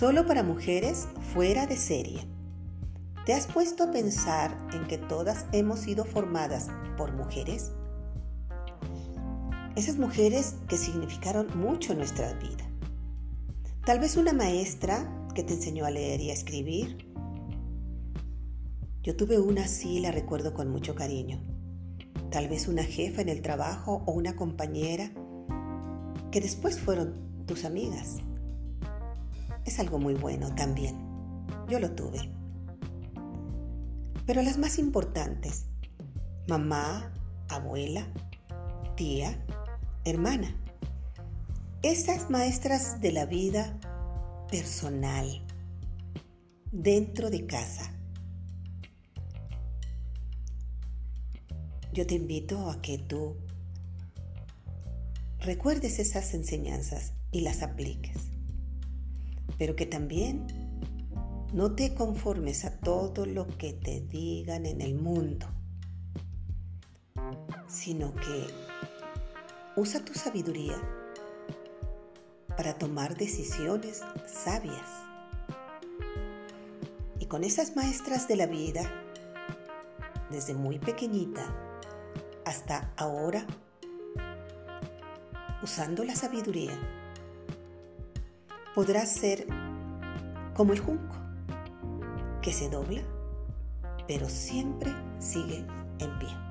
Solo para mujeres fuera de serie. ¿Te has puesto a pensar en que todas hemos sido formadas por mujeres? Esas mujeres que significaron mucho en nuestra vida. Tal vez una maestra que te enseñó a leer y a escribir. Yo tuve una así, la recuerdo con mucho cariño. Tal vez una jefa en el trabajo o una compañera que después fueron tus amigas es algo muy bueno también. Yo lo tuve. Pero las más importantes, mamá, abuela, tía, hermana. Esas maestras de la vida personal, dentro de casa. Yo te invito a que tú recuerdes esas enseñanzas y las apliques pero que también no te conformes a todo lo que te digan en el mundo, sino que usa tu sabiduría para tomar decisiones sabias. Y con esas maestras de la vida, desde muy pequeñita hasta ahora, usando la sabiduría, podrás ser como el junco, que se dobla, pero siempre sigue en pie.